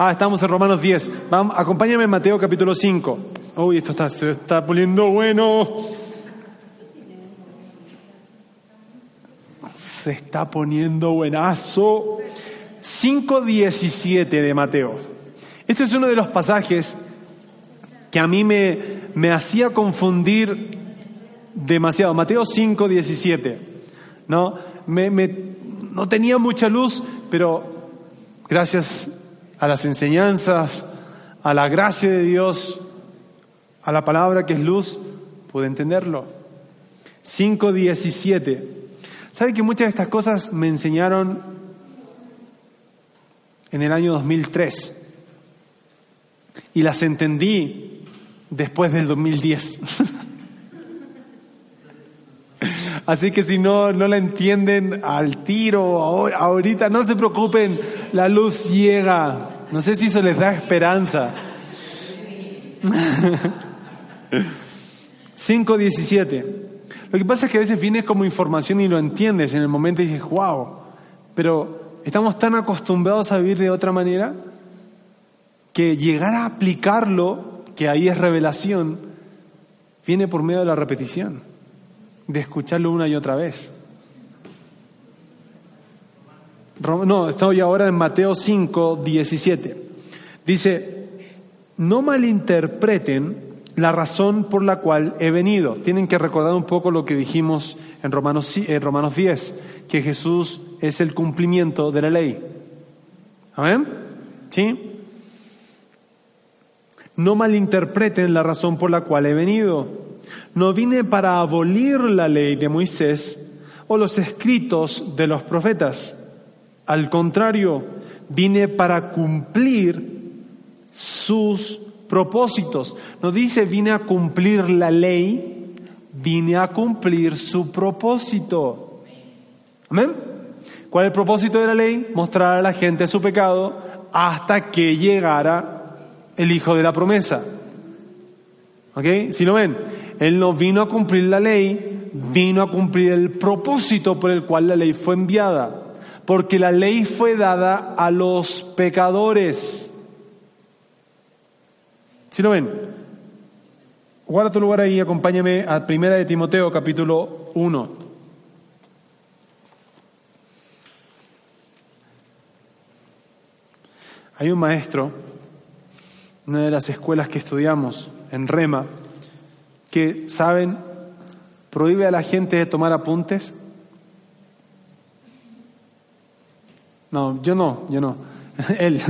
Ah, estamos en Romanos 10. Vamos, acompáñame en Mateo capítulo 5. Uy, esto está, se está poniendo bueno. Se está poniendo buenazo. 5.17 de Mateo. Este es uno de los pasajes que a mí me, me hacía confundir demasiado. Mateo 5.17. ¿no? Me, no tenía mucha luz, pero gracias a las enseñanzas, a la gracia de Dios, a la palabra que es luz, pude entenderlo. 5.17. ¿Sabe que muchas de estas cosas me enseñaron en el año 2003? Y las entendí después del 2010. Así que si no, no la entienden al tiro, ahorita, no se preocupen, la luz llega. No sé si eso les da esperanza. 5.17. Lo que pasa es que a veces viene como información y lo entiendes en el momento y dices, wow, pero estamos tan acostumbrados a vivir de otra manera que llegar a aplicarlo, que ahí es revelación, viene por medio de la repetición de escucharlo una y otra vez. No, estoy ahora en Mateo 5, 17. Dice, no malinterpreten la razón por la cual he venido. Tienen que recordar un poco lo que dijimos en Romanos, en Romanos 10, que Jesús es el cumplimiento de la ley. ¿Amén? ¿Sí? No malinterpreten la razón por la cual he venido. No vine para abolir la ley de Moisés o los escritos de los profetas. Al contrario, vine para cumplir sus propósitos. No dice vine a cumplir la ley, vine a cumplir su propósito. Amén. ¿Cuál es el propósito de la ley? Mostrar a la gente su pecado hasta que llegara el Hijo de la promesa. ¿Ok? Si lo ven, Él no vino a cumplir la ley, vino a cumplir el propósito por el cual la ley fue enviada. Porque la ley fue dada a los pecadores. Si lo ven, guarda tu lugar ahí acompáñame a Primera de Timoteo capítulo 1. Hay un maestro, una de las escuelas que estudiamos, en Rema que, ¿saben? Prohíbe a la gente de tomar apuntes. No, yo no, yo no. Él.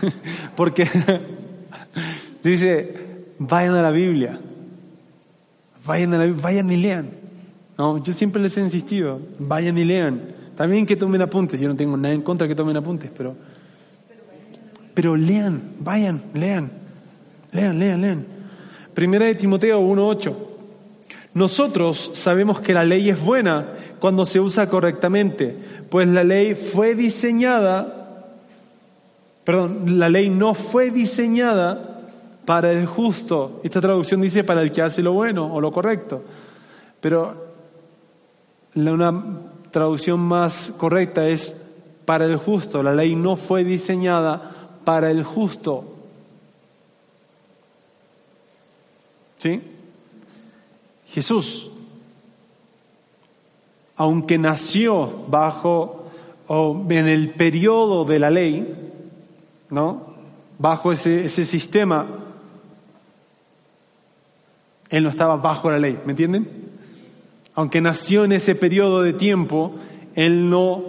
Porque dice, vayan a la Biblia. Vayan, a la, vayan y lean. No, yo siempre les he insistido, vayan y lean. También que tomen apuntes, yo no tengo nada en contra que tomen apuntes, pero, pero lean, vayan, lean, lean, lean, lean. Primera de Timoteo 1.8. Nosotros sabemos que la ley es buena cuando se usa correctamente, pues la ley fue diseñada, perdón, la ley no fue diseñada para el justo. Esta traducción dice para el que hace lo bueno o lo correcto. Pero una traducción más correcta es para el justo. La ley no fue diseñada para el justo. ¿Sí? Jesús, aunque nació bajo o en el periodo de la ley, ¿no? Bajo ese, ese sistema, él no estaba bajo la ley, ¿me entienden? Aunque nació en ese periodo de tiempo, él no,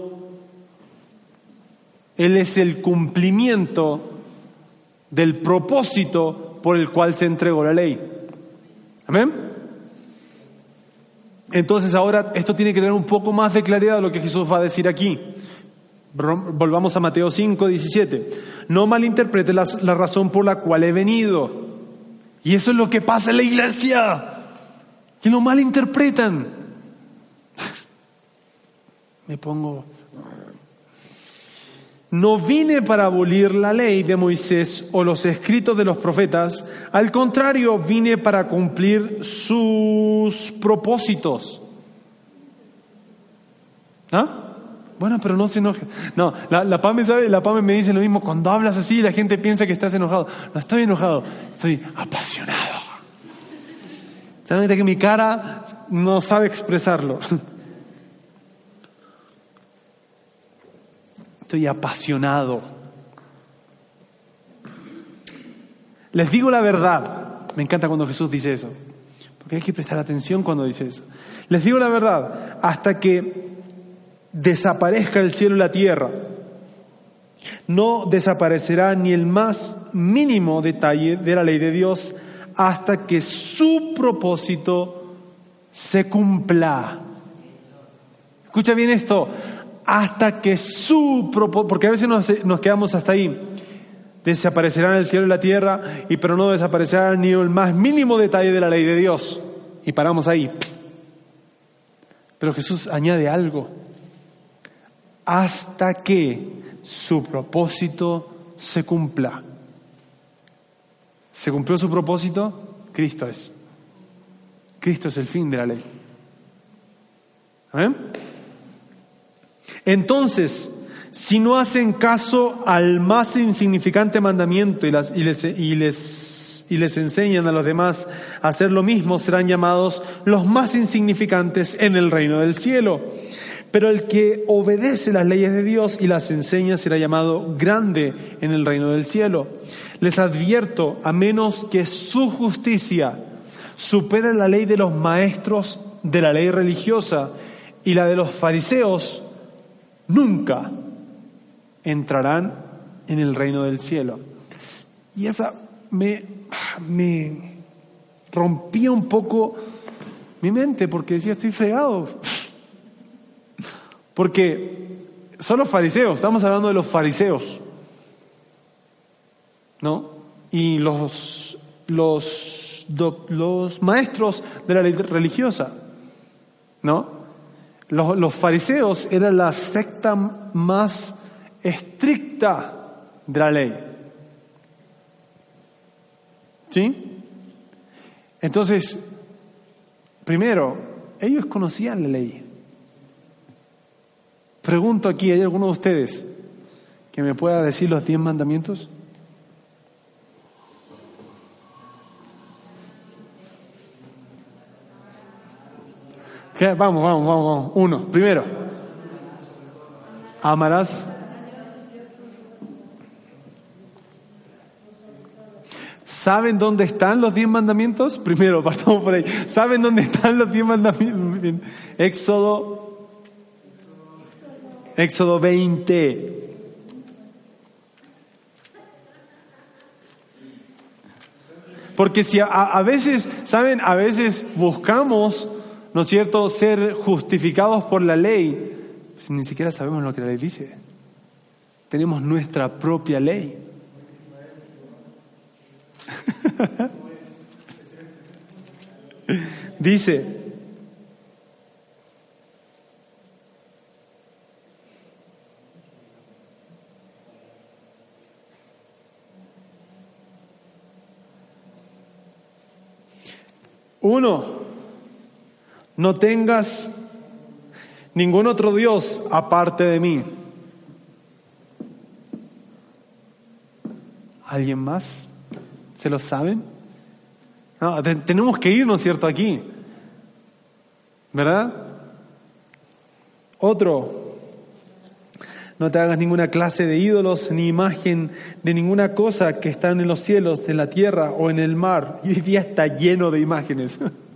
él es el cumplimiento del propósito por el cual se entregó la ley. Amén. Entonces ahora esto tiene que tener un poco más de claridad de lo que Jesús va a decir aquí. Volvamos a Mateo 5, 17. No malinterprete la, la razón por la cual he venido. Y eso es lo que pasa en la iglesia, que lo malinterpretan. Me pongo... No vine para abolir la ley de Moisés o los escritos de los profetas, al contrario, vine para cumplir sus propósitos. ¿Ah? Bueno, pero no se enoje. No, la, PAME sabe, la PAME me dice lo mismo. Cuando hablas así, la gente piensa que estás enojado. No estoy enojado, estoy apasionado. Solamente que mi cara no sabe expresarlo. Estoy apasionado. Les digo la verdad. Me encanta cuando Jesús dice eso. Porque hay que prestar atención cuando dice eso. Les digo la verdad. Hasta que desaparezca el cielo y la tierra, no desaparecerá ni el más mínimo detalle de la ley de Dios hasta que su propósito se cumpla. Escucha bien esto, hasta que su propósito, porque a veces nos, nos, quedamos hasta ahí, desaparecerán el cielo y la tierra, y pero no desaparecerá ni el más mínimo detalle de la ley de Dios. Y paramos ahí. Pero Jesús añade algo hasta que su propósito se cumpla. ¿Se cumplió su propósito? Cristo es. Cristo es el fin de la ley. Entonces, si no hacen caso al más insignificante mandamiento y, les, les enseñan a los demás a hacer lo mismo, serán llamados los más insignificantes en el reino del cielo. Pero el que obedece las leyes de Dios y las enseña será llamado grande en el reino del cielo. Les advierto, a menos que su justicia supere la ley de los maestros de la ley religiosa y la de los fariseos, nunca entrarán en el reino del cielo. Y esa me, me rompía un poco mi mente porque decía, estoy fregado. Porque son los fariseos, estamos hablando de los fariseos, ¿no? Y los, los, los maestros de la religiosa, ¿no? Los, fariseos eran la secta más estricta de la ley. ¿Sí? Entonces, primero, ellos conocían la ley. Pregunto aquí, ¿hay alguno de ustedes que me pueda decir los diez mandamientos? Vamos, vamos, vamos, vamos. Uno, primero. Amarás. ¿Saben dónde están los diez mandamientos? Primero, partamos por ahí. ¿Saben dónde están los diez mandamientos? Éxodo Éxodo 20. Porque si a, veces, ¿saben? A veces buscamos, ¿no es cierto?, ser justificados por la ley, pues ni siquiera sabemos lo que la ley dice. Tenemos nuestra propia ley. dice, Uno, no tengas ningún otro Dios aparte de mí. ¿Alguien más? ¿Se lo saben? No, tenemos que irnos, ¿cierto? Aquí. ¿Verdad? Otro, no te hagas ninguna clase de ídolos ni imagen de ninguna cosa que están en los cielos, en la tierra o en el mar. Y hoy día está lleno de imágenes.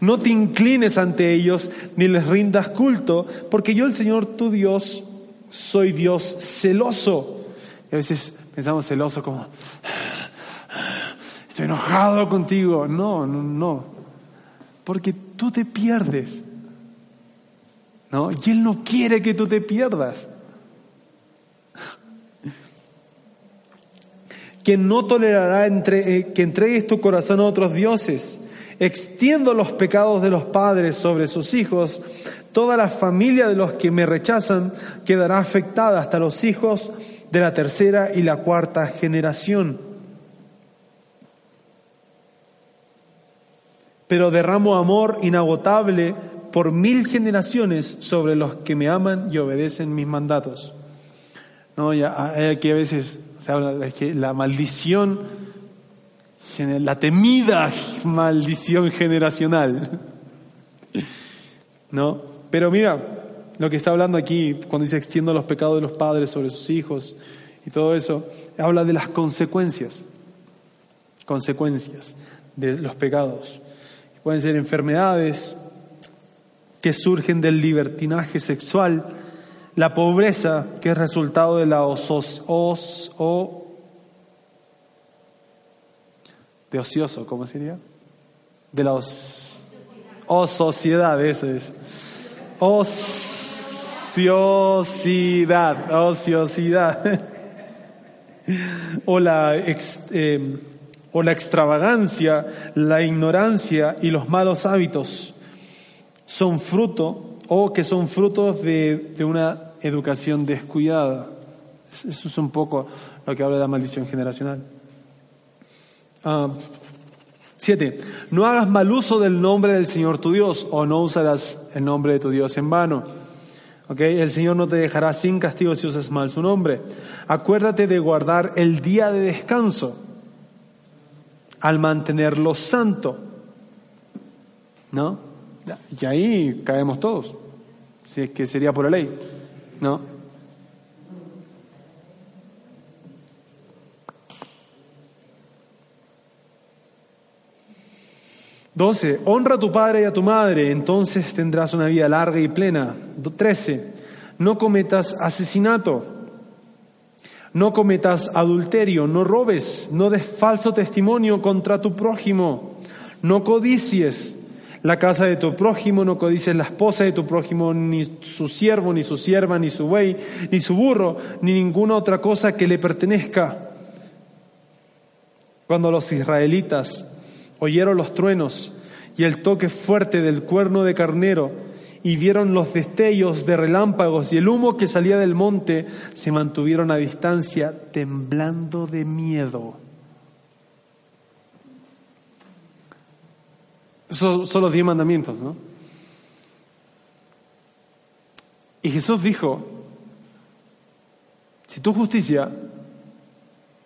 No te inclines ante ellos ni les rindas culto, porque yo el Señor tu Dios soy Dios celoso. Y a veces pensamos celoso como, estoy enojado contigo. No, no, no. Porque tú te pierdes ¿no? Y Él no quiere que tú te pierdas. Quien no tolerará entre, eh, que entregues tu corazón a otros dioses, extiendo los pecados de los padres sobre sus hijos, toda la familia de los que me rechazan quedará afectada hasta los hijos de la tercera y la cuarta generación. Pero derramo amor inagotable por mil generaciones sobre los que me aman y obedecen mis mandatos. No, ya, aquí a veces se habla de que la maldición, la temida maldición generacional. ¿No? Pero mira, lo que está hablando aquí, cuando dice extiendo los pecados de los padres sobre sus hijos y todo eso, habla de las consecuencias, consecuencias de los pecados. Pueden ser enfermedades que surgen del libertinaje sexual, la pobreza que es resultado de la osos, os, o, de ocioso, ¿cómo sería? De la os, sociedad, eso es. Ociosidad, ociosidad. o la, eh, o la extravagancia, la ignorancia y los malos hábitos son fruto o que son frutos de, una educación descuidada. Eso es un poco lo que habla de la maldición generacional. Ah, siete, no hagas mal uso del nombre del Señor tu Dios o no usarás el nombre de tu Dios en vano. Okay, el Señor no te dejará sin castigo si usas mal su nombre. Acuérdate de guardar el día de descanso al mantenerlo santo. ¿No? Y ahí caemos todos, si es que sería por la ley, ¿no? Doce, honra a tu padre y a tu madre, entonces tendrás una vida larga y plena. Trece, no cometas asesinato, no cometas adulterio, no robes, no des falso testimonio contra tu prójimo, no codicies la casa de tu prójimo, no codices la esposa de tu prójimo, ni su siervo, ni su sierva, ni su buey, ni su burro, ni ninguna otra cosa que le pertenezca. Cuando los israelitas oyeron los truenos y el toque fuerte del cuerno de carnero, y vieron los destellos de relámpagos y el humo que salía del monte, se mantuvieron a distancia, temblando de miedo. Esos son los diez mandamientos, ¿no? Y Jesús dijo, si tu justicia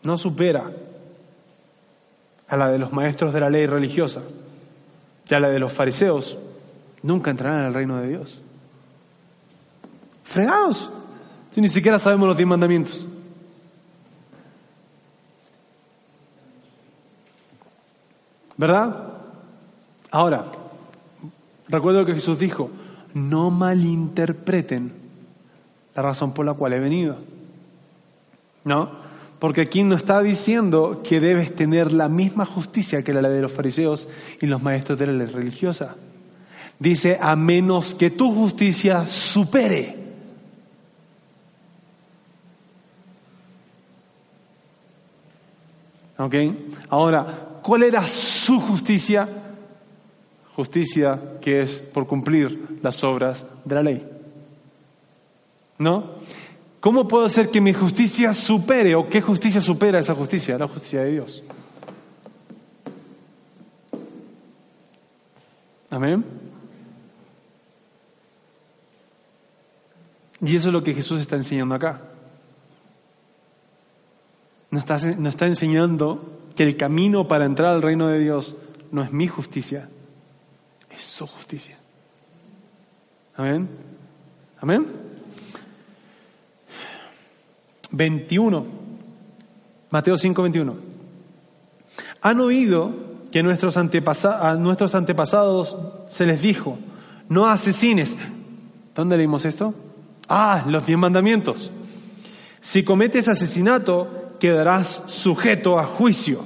no supera a la de los maestros de la ley religiosa y a la de los fariseos, nunca entrarán en el reino de Dios. Fregados, si ni siquiera sabemos los diez mandamientos. ¿Verdad? Ahora, recuerdo que Jesús dijo, no malinterpreten la razón por la cual he venido. ¿No? Porque aquí no está diciendo que debes tener la misma justicia que la de los fariseos y los maestros de la ley religiosa. Dice, a menos que tu justicia supere. ¿Ok? Ahora, ¿cuál era su justicia? justicia que es por cumplir las obras de la ley. ¿No? ¿Cómo puedo hacer que mi justicia supere o qué justicia supera esa justicia? La justicia de Dios. Amén. Y eso es lo que Jesús está enseñando acá. Nos está, está enseñando que el camino para entrar al reino de Dios no es mi justicia, es su justicia. Amén. Amén. 21. Mateo 5, 21. Han oído que nuestros a nuestros antepasados se les dijo, no asesines. ¿Dónde leímos esto? Ah, los diez mandamientos. Si cometes asesinato, quedarás sujeto a juicio.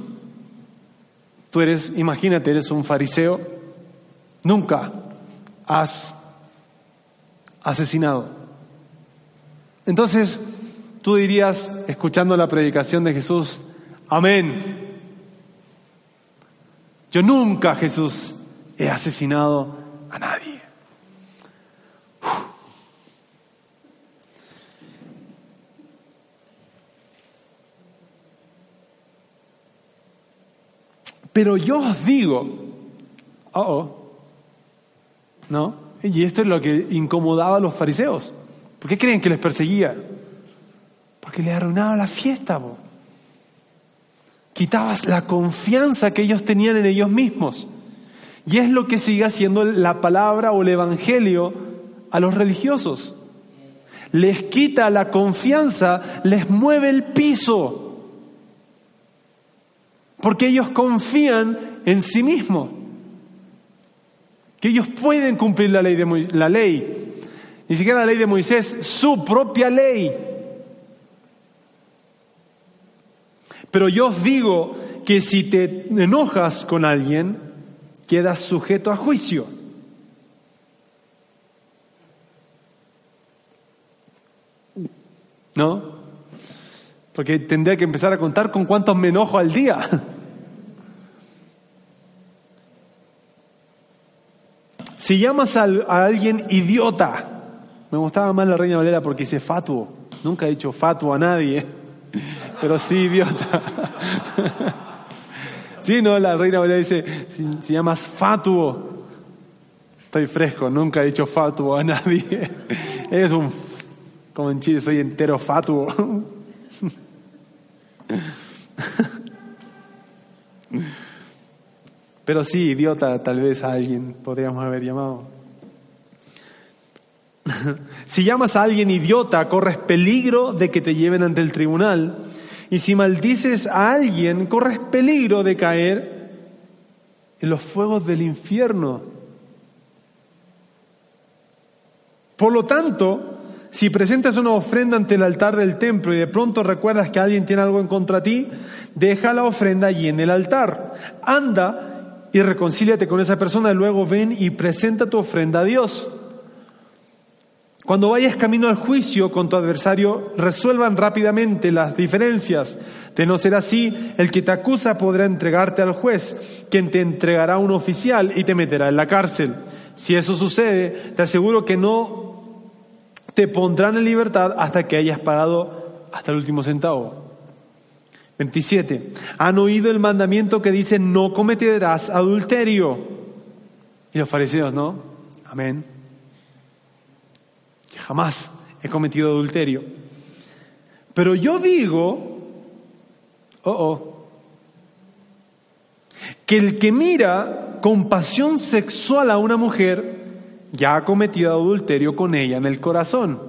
Tú eres, imagínate, eres un fariseo Nunca has asesinado. Entonces, tú dirías, escuchando la predicación de Jesús, amén. Yo nunca, Jesús, he asesinado a nadie. Pero yo os digo, oh, oh, ¿no? Y esto es lo que incomodaba a los fariseos. ¿Por qué creen que les perseguía? Porque le arruinaba la fiesta. Quitabas la confianza que ellos tenían en ellos mismos. Y es lo que sigue haciendo la palabra o el evangelio a los religiosos. Les quita la confianza, les mueve el piso porque ellos confían en sí mismos, que ellos pueden cumplir la ley, de la ley, ni siquiera la ley de Moisés, su propia ley. Pero yo os digo que si te enojas con alguien, quedas sujeto a juicio. ¿No? Porque tendría que empezar a contar con cuántos me enojo al día. Si llamas a, alguien idiota, me gustaba más la Reina Valera porque dice fatuo. Nunca he dicho fatuo a nadie, pero sí idiota. Sí, no, la Reina Valera dice, si, llamas fatuo, estoy fresco, nunca he dicho fatuo a nadie. Es un, como en Chile, soy entero fatuo. Pero sí, idiota, tal vez a alguien podríamos haber llamado. si llamas a alguien idiota, corres peligro de que te lleven ante el tribunal. Y si maldices a alguien, corres peligro de caer en los fuegos del infierno. Por lo tanto, si presentas una ofrenda ante el altar del templo y de pronto recuerdas que alguien tiene algo en contra de ti, deja la ofrenda allí en el altar. Anda y reconcíliate con esa persona luego ven y presenta tu ofrenda a Dios. Cuando vayas camino al juicio con tu adversario, resuelvan rápidamente las diferencias. De no ser así, el que te acusa podrá entregarte al juez, quien te entregará a un oficial y te meterá en la cárcel. Si eso sucede, te aseguro que no te pondrán en libertad hasta que hayas pagado hasta el último centavo. 27. Han oído el mandamiento que dice no cometerás adulterio. Y los fariseos, ¿no? Amén. Jamás he cometido adulterio. Pero yo digo, oh, oh, que el que mira con pasión sexual a una mujer ya ha cometido adulterio con ella en el corazón.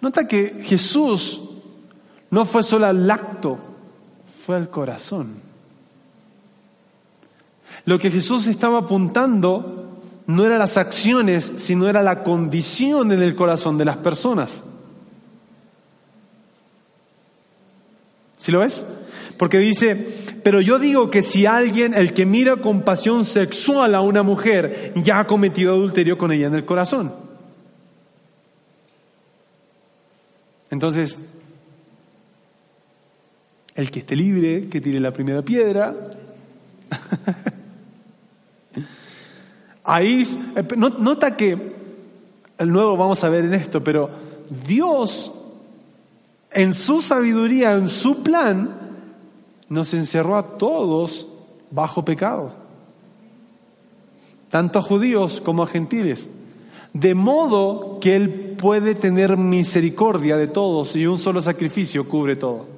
Nota que Jesús no fue solo al acto, fue al corazón. Lo que Jesús estaba apuntando no eran las acciones, sino era la condición en el corazón de las personas. ¿Sí lo ves? Porque dice, pero yo digo que si alguien, el que mira con pasión sexual a una mujer, ya ha cometido adulterio con ella en el corazón. Entonces, el que esté libre, que tire la primera piedra. Ahí, eh, nota que, nuevo vamos a ver en esto, pero Dios, en su sabiduría, en su plan, nos encerró a todos bajo pecado, tanto a judíos como a gentiles, de modo que Él puede tener misericordia de todos y un solo sacrificio cubre todo.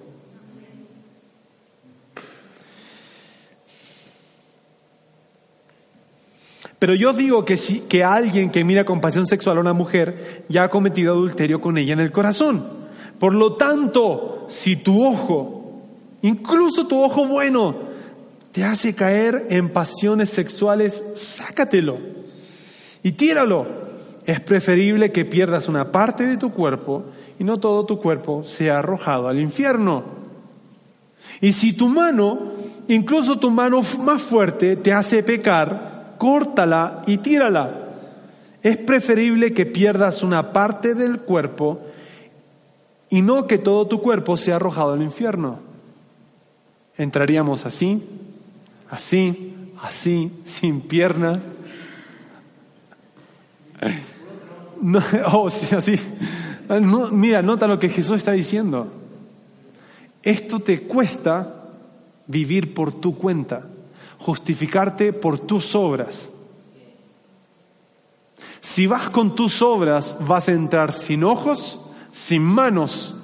Pero yo digo que si que alguien que mira con pasión sexual a una mujer ya ha cometido adulterio con ella en el corazón. Por lo tanto, si tu ojo Incluso tu ojo bueno te hace caer en pasiones sexuales, sácatelo y tíralo. Es preferible que pierdas una parte de tu cuerpo y no todo tu cuerpo sea arrojado al infierno. Y si tu mano, incluso tu mano más fuerte, te hace pecar, córtala y tírala. Es preferible que pierdas una parte del cuerpo y no que todo tu cuerpo sea arrojado al infierno. Entraríamos así, así, así, sin piernas. No, oh, sí, así. mira, nota lo que Jesús está diciendo. Esto te cuesta vivir por tu cuenta, justificarte por tus obras. Si vas con tus obras, vas a entrar sin ojos, sin manos.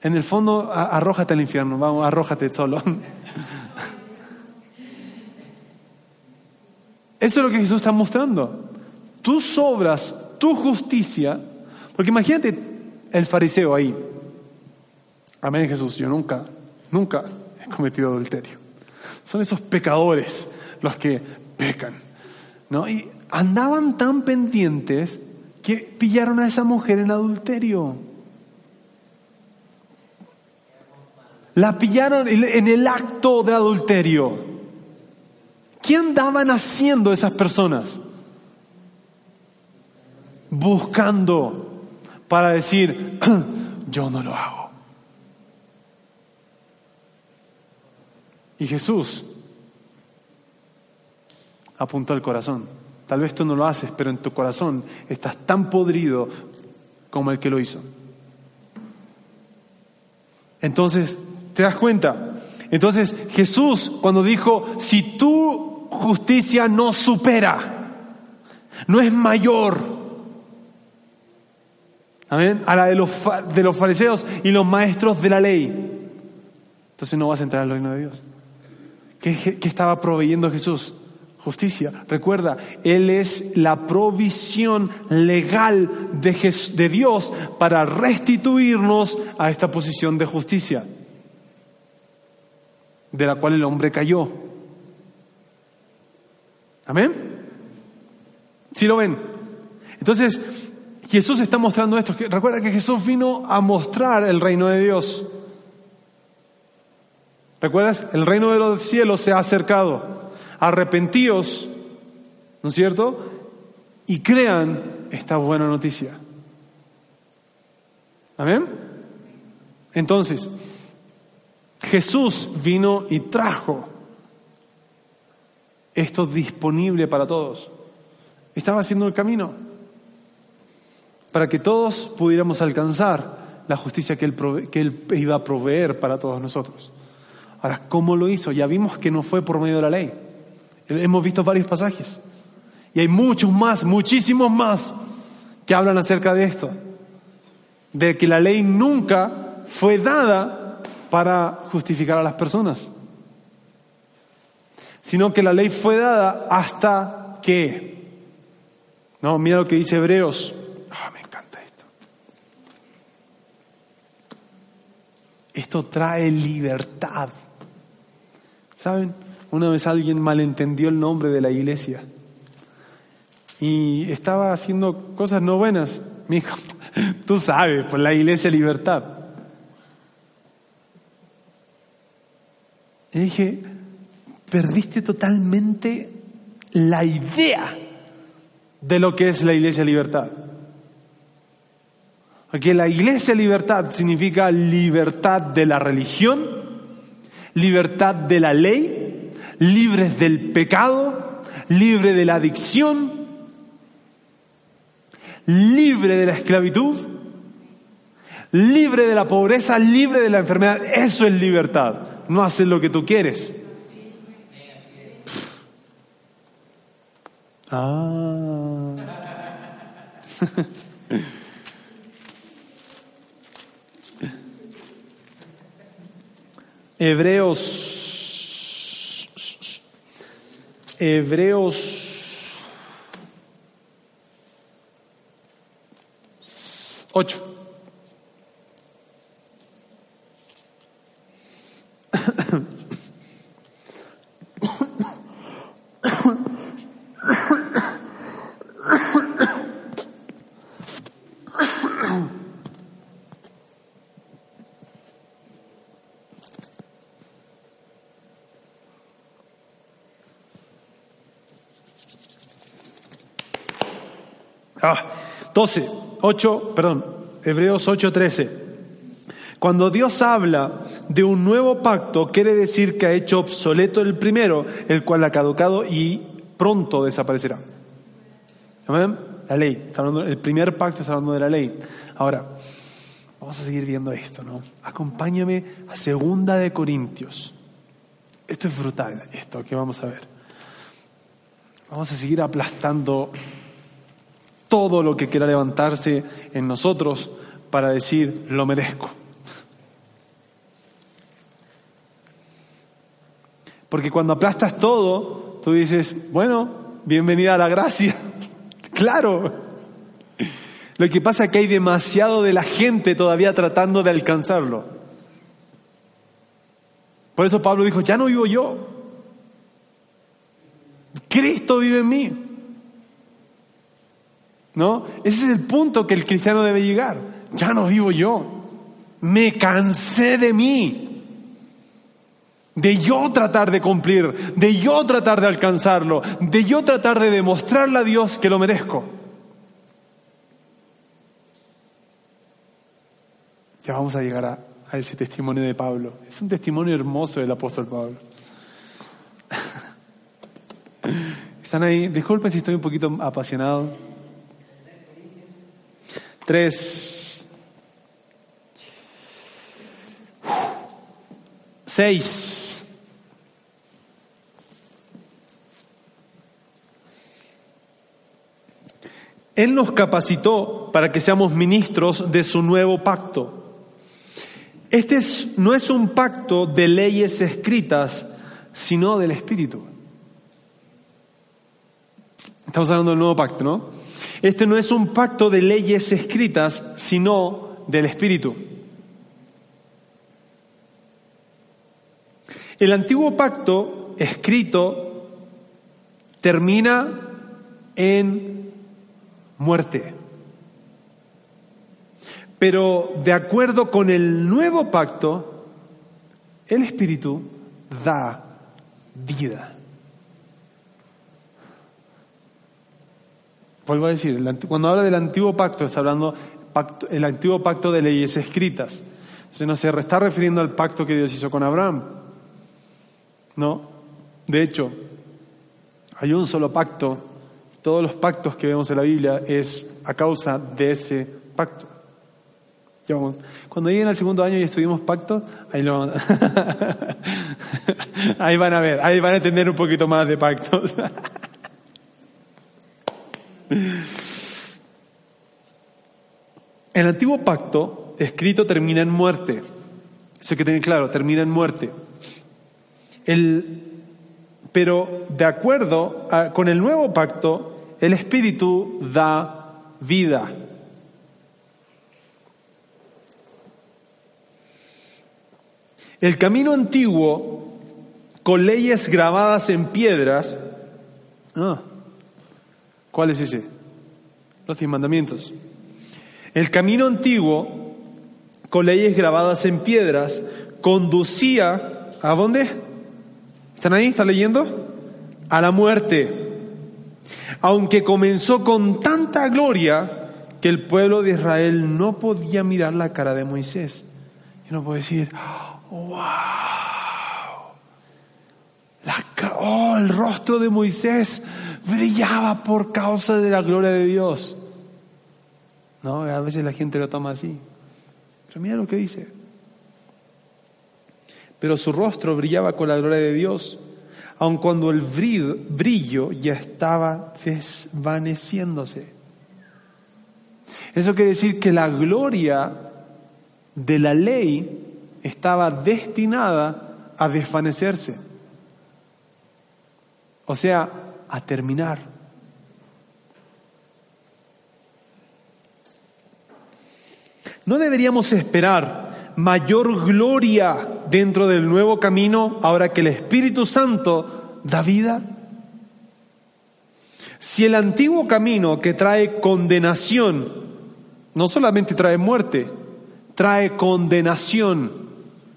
En el fondo, arrójate al infierno, vamos, arrójate solo. Eso es lo que Jesús está mostrando. Tus obras, tu justicia, porque imagínate el fariseo ahí. Amén, Jesús, yo nunca, nunca he cometido adulterio. Son esos pecadores los que pecan. ¿no? Y andaban tan pendientes que pillaron a esa mujer en adulterio. La pillaron en el acto de adulterio. ¿Qué andaban haciendo esas personas? Buscando para decir, yo no lo hago. Y Jesús apuntó al corazón. Tal vez tú no lo haces, pero en tu corazón estás tan podrido como el que lo hizo. Entonces, ¿te das cuenta? Entonces Jesús cuando dijo, si tu justicia no supera, no es mayor, ¿amén? A la de los, de los fariseos y los maestros de la ley, entonces no vas a entrar al reino de Dios. ¿Qué, estaba proveyendo Jesús? Justicia. Recuerda, Él es la provisión legal de, de, Dios para restituirnos a esta posición de justicia, de la cual el hombre cayó. Amén. ¿Sí lo ven? Entonces, Jesús está mostrando esto. Recuerda que Jesús vino a mostrar el reino de Dios. ¿Recuerdas? El reino de los cielos se ha acercado arrepentíos, ¿no es cierto? Y crean esta buena noticia. Amén. Entonces, Jesús vino y trajo esto disponible para todos. Estaba haciendo el camino para que todos pudiéramos alcanzar la justicia que él, que él iba a proveer para todos nosotros. Ahora, ¿cómo lo hizo? Ya vimos que no fue por medio de la ley. Hemos visto varios pasajes. Y hay muchos más, muchísimos más, que hablan acerca de esto. De que la ley nunca fue dada para justificar a las personas. Sino que la ley fue dada hasta que. No, mira lo que dice Hebreos. Ah, me encanta esto. Esto trae libertad. ¿Saben? Una vez alguien malentendió el nombre de la iglesia y estaba haciendo cosas no buenas. Me dijo, tú sabes, pues la iglesia libertad. Y dije, perdiste totalmente la idea de lo que es la iglesia libertad. Porque la iglesia libertad significa libertad de la religión, libertad de la ley libres del pecado, libre de la adicción, libre de la esclavitud, libre de la pobreza, libre de la enfermedad. Eso es libertad. No hacer lo que tú quieres. Ah. Hebreos Hebreos 8. 12, 8, perdón, Hebreos 8, 13. Cuando Dios habla de un nuevo pacto, quiere decir que ha hecho obsoleto el primero, el cual ha caducado y pronto desaparecerá. ¿Amén? La ley. El primer pacto está hablando de la ley. Ahora, vamos a seguir viendo esto, ¿no? Acompáñame a Segunda de Corintios. Esto es brutal, esto que vamos a ver. Vamos a seguir aplastando todo lo que quiera levantarse en nosotros para decir, lo merezco. Porque cuando aplastas todo, tú dices, bueno, bienvenida a la gracia. claro. Lo que pasa es que hay demasiado de la gente todavía tratando de alcanzarlo. Por eso Pablo dijo, ya no vivo yo. Cristo vive en mí. ¿No? Ese es el punto que el cristiano debe llegar. Ya no vivo yo. Me cansé de mí de yo tratar de cumplir, de yo tratar de alcanzarlo, de yo tratar de demostrarle a Dios que lo merezco. Ya vamos a llegar a, ese testimonio de Pablo. Es un testimonio hermoso del apóstol Pablo. ¿Están ahí? Disculpen si estoy un poquito apasionado. Tres. Seis. Él nos capacitó para que seamos ministros de su nuevo pacto. Este no es un pacto de leyes escritas, sino del Espíritu. Estamos hablando del nuevo pacto, ¿no? Este no es un pacto de leyes escritas, sino del Espíritu. El antiguo pacto escrito termina en muerte. Pero de acuerdo con el nuevo pacto, el Espíritu da vida. Vuelvo a decir, cuando habla del antiguo pacto, está hablando pacto, el antiguo pacto de leyes escritas. Entonces no se está refiriendo al pacto que Dios hizo con Abraham. No. De hecho, hay un solo pacto todos los pactos que vemos en la Biblia es a causa de ese pacto. Cuando lleguen al segundo año y estudiemos pacto, ahí, lo ahí van a ver, ahí van a entender un poquito más de pactos. El antiguo pacto escrito termina en muerte. Eso hay que tener claro, termina en muerte. El pero de acuerdo con el nuevo pacto, el Espíritu da vida. El camino antiguo, con leyes grabadas en piedras, ah, ¿cuál es ese? Los diez mandamientos. El camino antiguo, con leyes grabadas en piedras, conducía a dónde? ¿Están ahí? ¿Están leyendo? A la muerte. Aunque comenzó con tanta gloria que el pueblo de Israel no podía mirar la cara de Moisés. Y no puede decir, wow, oh, el rostro de Moisés brillaba por causa de la gloria de Dios. No, a veces la gente lo toma así. Pero mira lo que dice pero su rostro brillaba con la gloria de Dios, aun cuando el brillo ya estaba desvaneciéndose. Eso quiere decir que la gloria de la ley estaba destinada a desvanecerse, o sea, a terminar. No deberíamos esperar mayor gloria dentro del nuevo camino ahora que el Espíritu Santo da vida? Si el antiguo camino que trae condenación, no solamente trae muerte, trae condenación.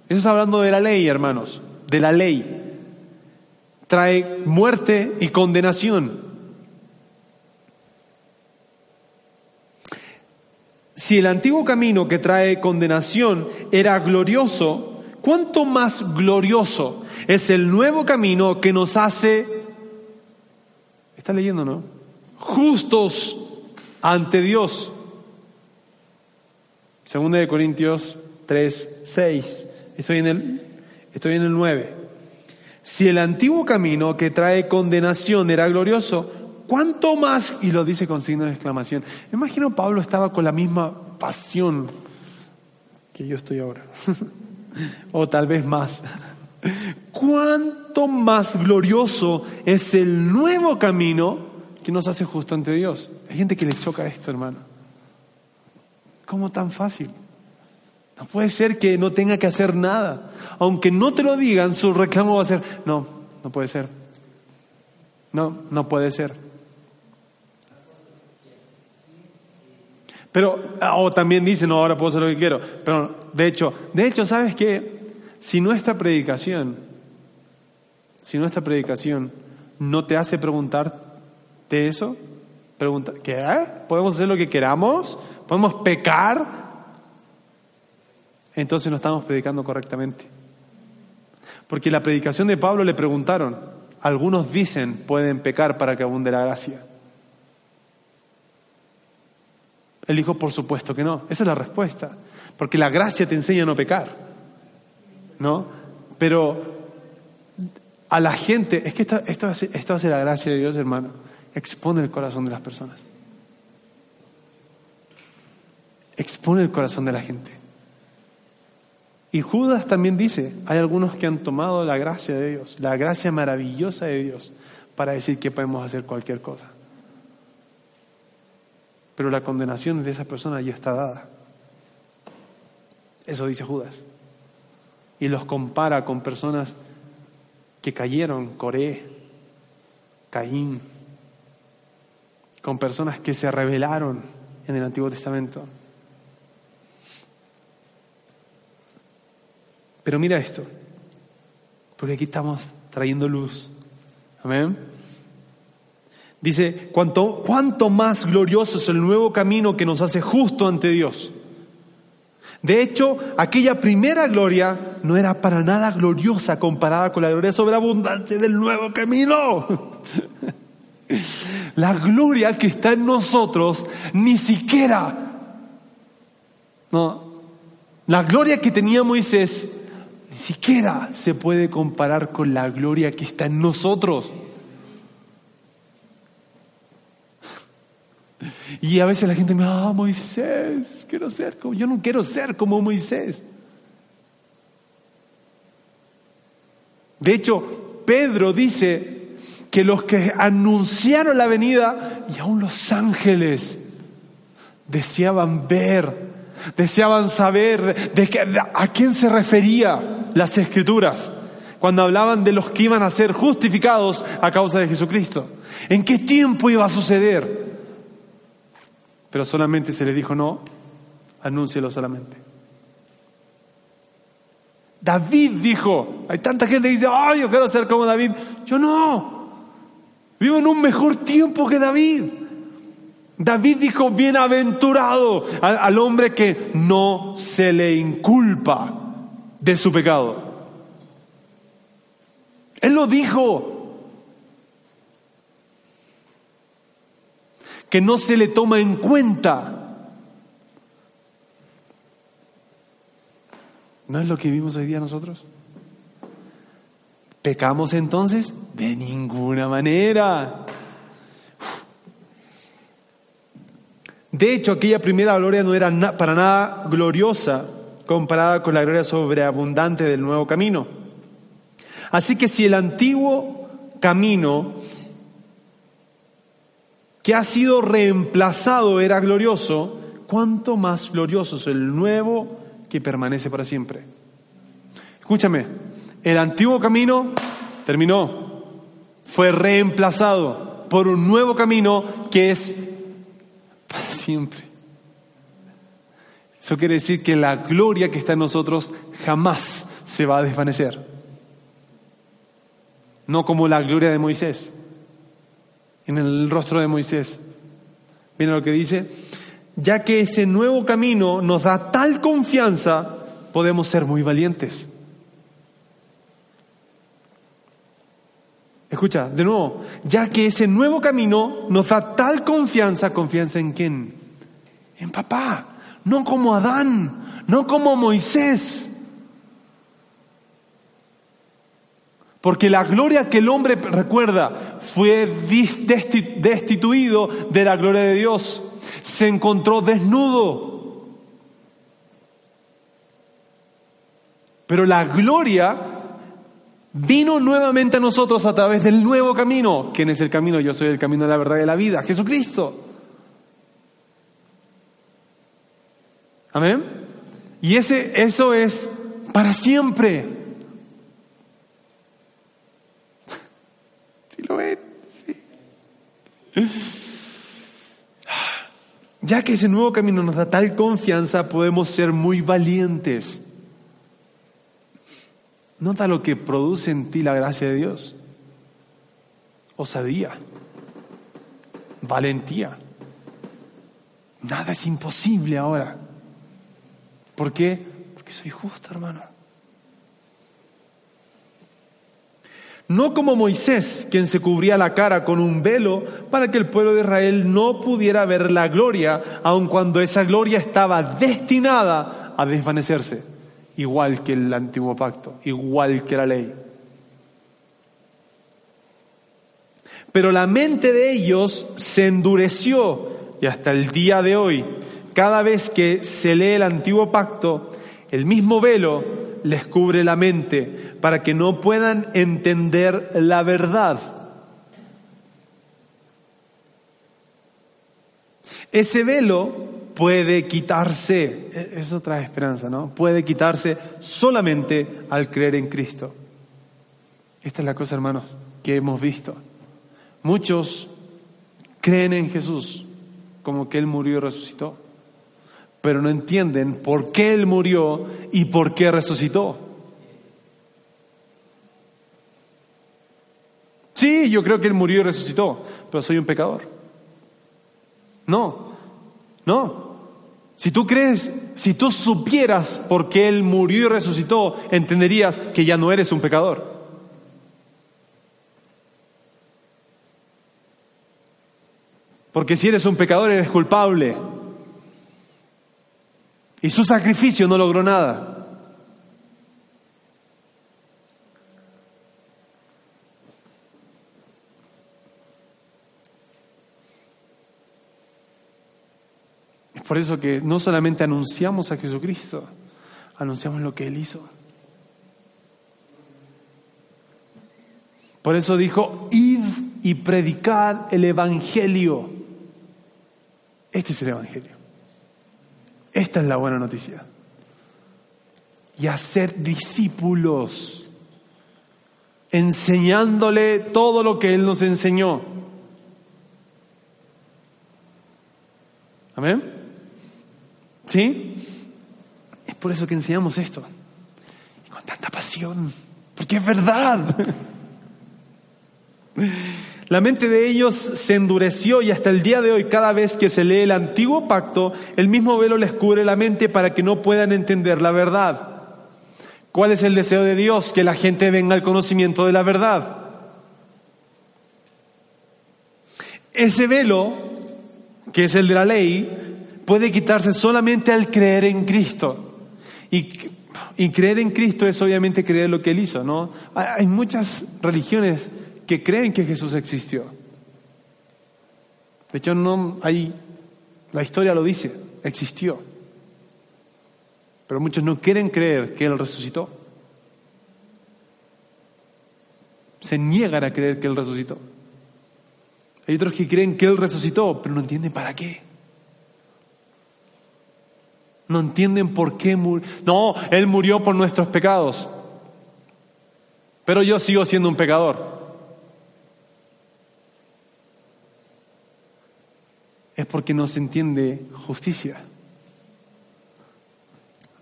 Eso está hablando de la ley, hermanos, de la ley. Trae muerte y condenación. Si el antiguo camino que trae condenación era glorioso, ¿cuánto más glorioso es el nuevo camino que nos hace, está leyendo, ¿no? Justos ante Dios. Segunda de Corintios 3, 6. Estoy en el, estoy en el 9. Si el antiguo camino que trae condenación era glorioso, ¿cuánto más? Y lo dice con signo de exclamación. Me imagino Pablo estaba con la misma pasión que yo estoy ahora. o tal vez más. ¿Cuánto más glorioso es el nuevo camino que nos hace justo ante Dios? Hay gente que le choca esto, hermano. ¿Cómo tan fácil? No puede ser que no tenga que hacer nada. Aunque no te lo digan, su reclamo va a ser, no, no puede ser. No, no puede ser. Pero, o también dice, no, ahora puedo hacer lo que quiero. Pero, de hecho, de hecho, ¿sabes qué? Si nuestra predicación, si nuestra predicación no te hace preguntarte eso, pregunta, ¿qué? ¿Podemos hacer lo que queramos? ¿Podemos pecar? Entonces no estamos predicando correctamente. Porque la predicación de Pablo le preguntaron, algunos dicen pueden pecar para que abunde la gracia. Él dijo, por supuesto que no. Esa es la respuesta. Porque la gracia te enseña a no pecar. ¿No? Pero a la gente, es que esto, esto, esto hace la gracia de Dios, hermano. Expone el corazón de las personas. Expone el corazón de la gente. Y Judas también dice, hay algunos que han tomado la gracia de Dios, la gracia maravillosa de Dios, para decir que podemos hacer cualquier cosa. Pero la condenación de esa persona ya está dada. Eso dice Judas. Y los compara con personas que cayeron, Coré, Caín, con personas que se rebelaron en el Antiguo Testamento. Pero mira esto, porque aquí estamos trayendo luz. Amén. Dice, ¿cuánto, cuánto más glorioso es el nuevo camino que nos hace justo ante Dios. De hecho, aquella primera gloria no era para nada gloriosa comparada con la gloria sobreabundante del nuevo camino. La gloria que está en nosotros ni siquiera, no, la gloria que tenía Moisés ni siquiera se puede comparar con la gloria que está en nosotros. Y a veces la gente me dice, ah, Moisés, quiero ser como, yo no quiero ser como Moisés. De hecho, Pedro dice que los que anunciaron la venida y aún los ángeles deseaban ver deseaban saber de, a quién se refería las escrituras cuando hablaban de los que iban a ser justificados a causa de Jesucristo. ¿En qué tiempo iba a suceder? Pero solamente se le dijo, no, anúncielo solamente. David dijo, hay tanta gente que dice, ay, yo quiero ser como David. Yo no, vivo en un mejor tiempo que David. David dijo, bienaventurado al, hombre que no se le inculpa de su pecado. Él lo dijo. Que no se le toma en cuenta. ¿No es lo que vivimos hoy día nosotros? ¿Pecamos entonces? De ninguna manera. De hecho, aquella primera gloria no era para nada gloriosa comparada con la gloria sobreabundante del nuevo camino. Así que si el antiguo camino que ha sido reemplazado era glorioso, ¿cuánto más glorioso es el nuevo que permanece para siempre? Escúchame, el antiguo camino terminó, fue reemplazado por un nuevo camino que es siempre. Eso quiere decir que la gloria que está en nosotros jamás se va a desvanecer. No como la gloria de Moisés, en el rostro de Moisés. Mira lo que dice, ya que ese nuevo camino nos da tal confianza, podemos ser muy valientes. Escucha, de nuevo, ya que ese nuevo camino nos da tal confianza, confianza en quién? En papá, no como Adán, no como Moisés. Porque la gloria que el hombre recuerda fue destituido de la gloria de Dios. Se encontró desnudo. Pero la gloria vino nuevamente a nosotros a través del nuevo camino. ¿Quién es el camino? Yo soy el camino de la verdad y de la vida. Jesucristo. Amén. Y ese, eso es para siempre. lo ven? Ya que ese nuevo camino nos da tal confianza, podemos ser muy valientes. Nota lo que produce en ti la gracia de Dios. Osadía, valentía. Nada es imposible ahora. ¿Por qué? Porque soy justo, hermano. No como Moisés, quien se cubría la cara con un velo para que el pueblo de Israel no pudiera ver la gloria, aun cuando esa gloria estaba destinada a desvanecerse, igual que el antiguo pacto, igual que la ley. Pero la mente de ellos se endureció y hasta el día de hoy, cada vez que se lee el antiguo pacto, el mismo velo les cubre la mente para que no puedan entender la verdad. Ese velo puede quitarse, e-, es otra esperanza, ¿no? Puede quitarse solamente al creer en Cristo. Esta es la cosa, hermanos, que hemos visto. Muchos creen en Jesús como que Él murió y resucitó pero no entienden por qué Él murió y por qué resucitó. Sí, yo creo que Él murió y resucitó, pero soy un pecador. No, no. Si tú crees, si tú supieras por qué Él murió y resucitó, entenderías que ya no eres un pecador. Porque si eres un pecador, eres culpable. Y su sacrificio no logró nada. Es por eso que no solamente anunciamos a Jesucristo, anunciamos lo que Él hizo. Por eso dijo, id y predicad el Evangelio. Este es el Evangelio. Esta es la buena noticia. Y hacer discípulos, enseñándole todo lo que Él nos enseñó. Amén. ¿Sí? Es por eso que enseñamos esto. Y con tanta pasión. Porque es verdad. La mente de ellos se endureció y hasta el día de hoy cada vez que se lee el antiguo pacto, el mismo velo les cubre la mente para que no puedan entender la verdad. ¿Cuál es el deseo de Dios? Que la gente venga al conocimiento de la verdad. Ese velo, que es el de la ley, puede quitarse solamente al creer en Cristo. Y, y creer en Cristo es obviamente creer lo que Él hizo, ¿no? Hay muchas religiones que creen que Jesús existió. De hecho, no hay, la historia lo dice, existió. Pero muchos no quieren creer que Él resucitó. Se niegan a creer que Él resucitó. Hay otros que creen que Él resucitó, pero no entienden para qué. No entienden por qué murió. No, Él murió por nuestros pecados. Pero yo sigo siendo un pecador. Es porque no se entiende justicia.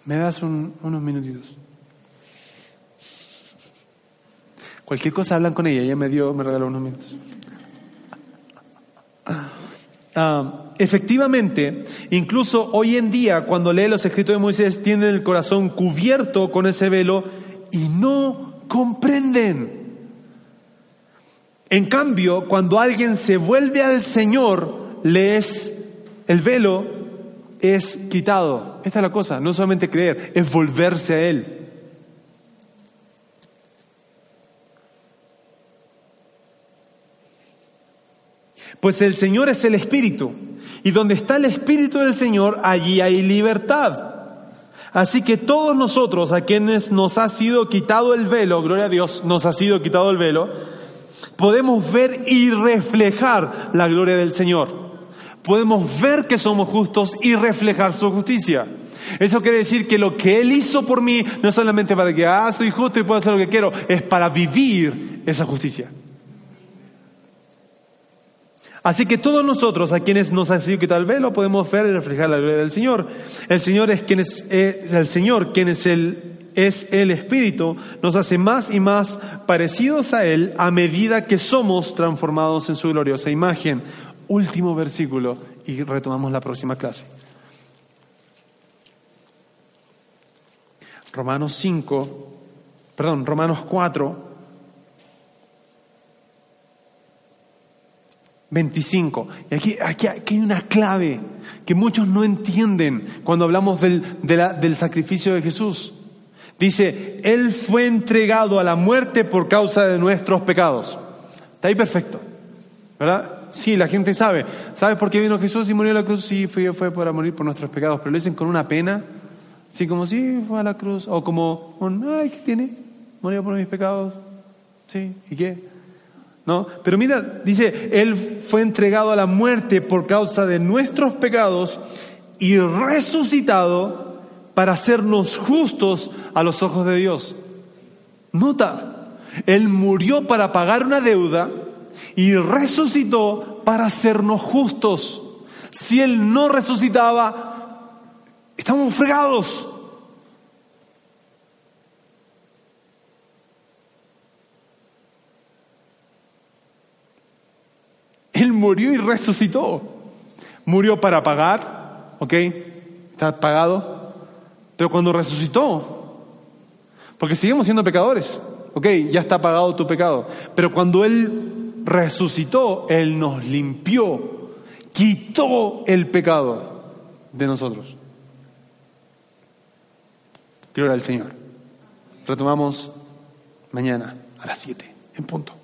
¿Me das unos minutitos? Cualquier cosa hablan con ella, ella me dio, me regaló unos minutos. Ah, efectivamente, incluso hoy en día, cuando lee los escritos de Moisés, tienen el corazón cubierto con ese velo y no comprenden. En cambio, cuando alguien se vuelve al Señor, le es el velo es quitado. Esta es la cosa, no solamente creer, es volverse a Él. Pues el Señor es el Espíritu. Y donde está el Espíritu del Señor, allí hay libertad. Así que todos nosotros, a quienes nos ha sido quitado el velo, gloria a Dios, nos ha sido quitado el velo, podemos ver y reflejar la gloria del Señor. Podemos ver que somos justos y reflejar su justicia. Eso quiere decir que lo que Él hizo por mí no es solamente para que, ah, soy justo y puedo hacer lo que quiero, es para vivir esa justicia. Así que todos nosotros, a quienes nos ha sido quitado el velo, podemos ver y reflejar la gloria del Señor. El Señor es quien es, el Señor, quien es el, es el Espíritu, nos hace más y más parecidos a Él a medida que somos transformados en su gloriosa imagen. Último versículo y retomamos la próxima clase. Romanos 5, perdón, Romanos 4, 25. Y aquí, aquí, hay una clave que muchos no entienden cuando hablamos del, del sacrificio de Jesús. Dice, Él fue entregado a la muerte por causa de nuestros pecados. Está ahí perfecto. ¿Verdad? Sí, la gente sabe. ¿Sabes por qué vino Jesús y murió a la cruz? Sí, fue, fue para morir por nuestros pecados. Pero lo dicen con una pena. Sí, como si fue a la cruz. O como, ay, ¿qué tiene? Murió por mis pecados. Sí, ¿y qué? ¿No? Pero mira, dice, Él fue entregado a la muerte por causa de nuestros pecados y resucitado para hacernos justos a los ojos de Dios. Nota, Él murió para pagar una deuda y resucitó para hacernos justos. Si Él no resucitaba, estamos fregados. Él murió y resucitó. Murió para pagar, ¿ok? Está pagado. Pero cuando resucitó, porque seguimos siendo pecadores, ¿ok? Ya está pagado tu pecado. Pero cuando Él resucitó, Él nos limpió, quitó el pecado de nosotros. Gloria al Señor. Retomamos mañana a las 7 en punto.